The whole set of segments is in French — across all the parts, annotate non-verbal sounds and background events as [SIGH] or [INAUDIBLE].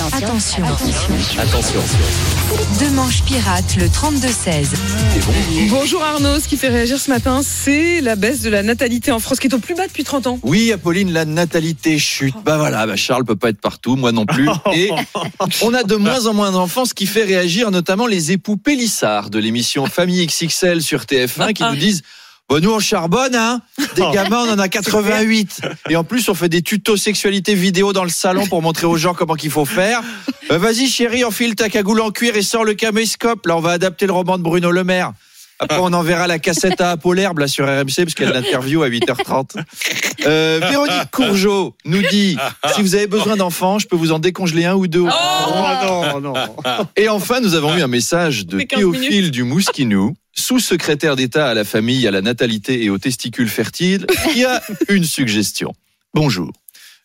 Attention. Attention. Deux manches pirates, le 32-16. Bonjour Arnaud, ce qui fait réagir ce matin, c'est la baisse de la natalité en France qui est au plus bas depuis 30 ans. Oui, Apolline, la natalité chute. Bah voilà, bah Charles peut pas être partout, moi non plus. [LAUGHS] Et on a de moins en moins d'enfants, ce qui fait réagir notamment les époux Pélissard de l'émission Famille XXL sur TF1 qui nous disent Bon, nous, on charbonne, hein. Des gamins, on en a [LAUGHS] 88. Et en plus, on fait des tutos sexualité vidéo dans le salon pour montrer aux gens comment qu'il faut faire. [LAUGHS] Euh, Vas-y, chérie, enfile ta cagoule en cuir et sors le caméscope. Là, on va adapter le roman de Bruno Le Maire. Après, on enverra la cassette à Apolherbe, là, sur RMC, parce qu'il y a de l'interview à 8h30. Euh, Véronique Courgeot nous dit, si vous avez besoin d'enfants, je peux vous en décongeler un ou deux. Oh non, non. [LAUGHS] Et enfin, nous avons eu un message de Mais 15 Théophile minutes. du Mouskinou, sous-secrétaire d'État à la famille, à la natalité et aux testicules fertiles, qui a [LAUGHS] une suggestion. Bonjour.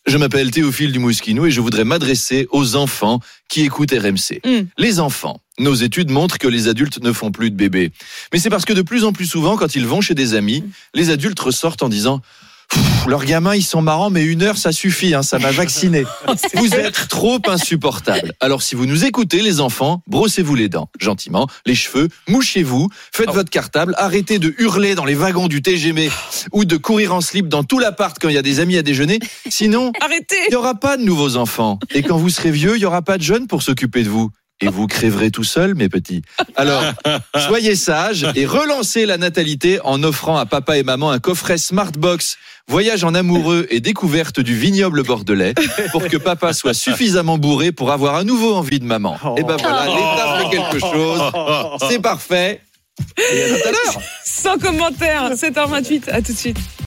Je m'appelle Théophile du Mouskinou et je voudrais m'adresser aux enfants qui écoutent RMC. Mm. Les enfants. Nos études montrent que les adultes ne font plus de bébés. Mais c'est parce que de plus en plus souvent, quand ils vont chez des amis, les adultes ressortent en disant Pff, leurs gamins, ils sont marrants, mais une heure, ça suffit, hein, ça m'a vacciné. [LAUGHS] Vous êtes trop insupportables. Alors, si vous nous écoutez, les enfants, brossez-vous les dents, gentiment, les cheveux, mouchez-vous, faites votre cartable, arrêtez de hurler dans les wagons du TGV ou de courir en slip dans tout l'appart quand il y a des amis à déjeuner. Sinon, Arrêtez il n'y aura pas de nouveaux enfants. Et quand vous serez vieux, il n'y aura pas de jeunes pour s'occuper de vous. Et vous crèverez tout seul, mes petits. Alors, [LAUGHS] soyez sages et relancez la natalité en offrant à papa et maman un coffret Smartbox, voyage en amoureux et découverte du vignoble bordelais, pour que papa soit suffisamment bourré pour avoir à nouveau envie de maman. Et ben voilà, l'État fait quelque chose. C'est parfait. Et à tout à l'heure. Sans commentaire, 7h28, à tout de suite.